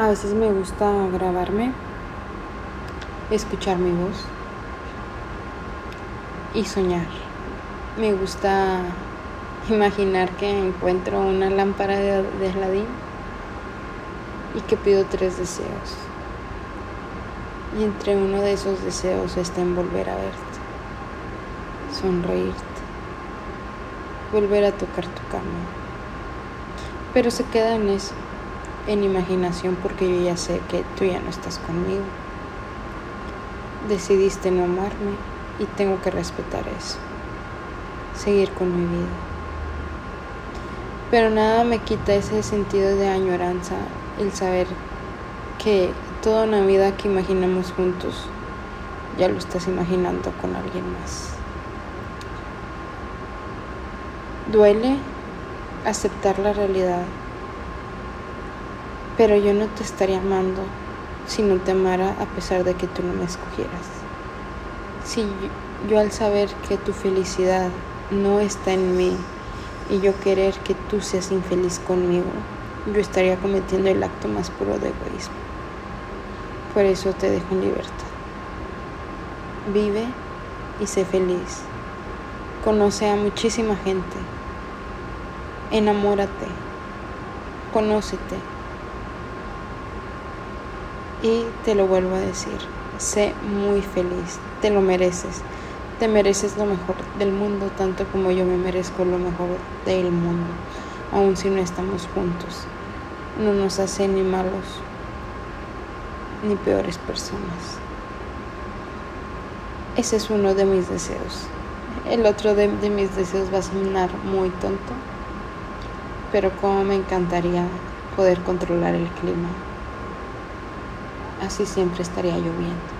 A veces me gusta grabarme, escuchar mi voz y soñar. Me gusta imaginar que encuentro una lámpara de, de y que pido tres deseos. Y entre uno de esos deseos está en volver a verte, sonreírte, volver a tocar tu cama. Pero se queda en eso, en imaginación, porque yo ya sé que tú ya no estás conmigo. Decidiste no amarme y tengo que respetar eso, seguir con mi vida. Pero nada me quita ese sentido de añoranza, el saber que toda una vida que imaginamos juntos ya lo estás imaginando con alguien más. Duele aceptar la realidad, pero yo no te estaría amando si no te amara a pesar de que tú no me escogieras. Si yo, al saber que tu felicidad no está en mí y yo querer que tú seas infeliz conmigo, yo estaría cometiendo el acto más puro de egoísmo. Por eso te dejo en libertad. Vive y sé feliz. Conoce a muchísima gente. Enamórate. Conócete. Y te lo vuelvo a decir, sé muy feliz. Te lo mereces. Te mereces lo mejor del mundo tanto como yo me merezco lo mejor del mundo, aun si no estamos juntos. No nos hace ni malos ni peores personas. Ese es uno de mis deseos. El otro de, mis deseos va a sonar muy tonto, pero como me encantaría poder controlar el clima. Así siempre estaría lloviendo.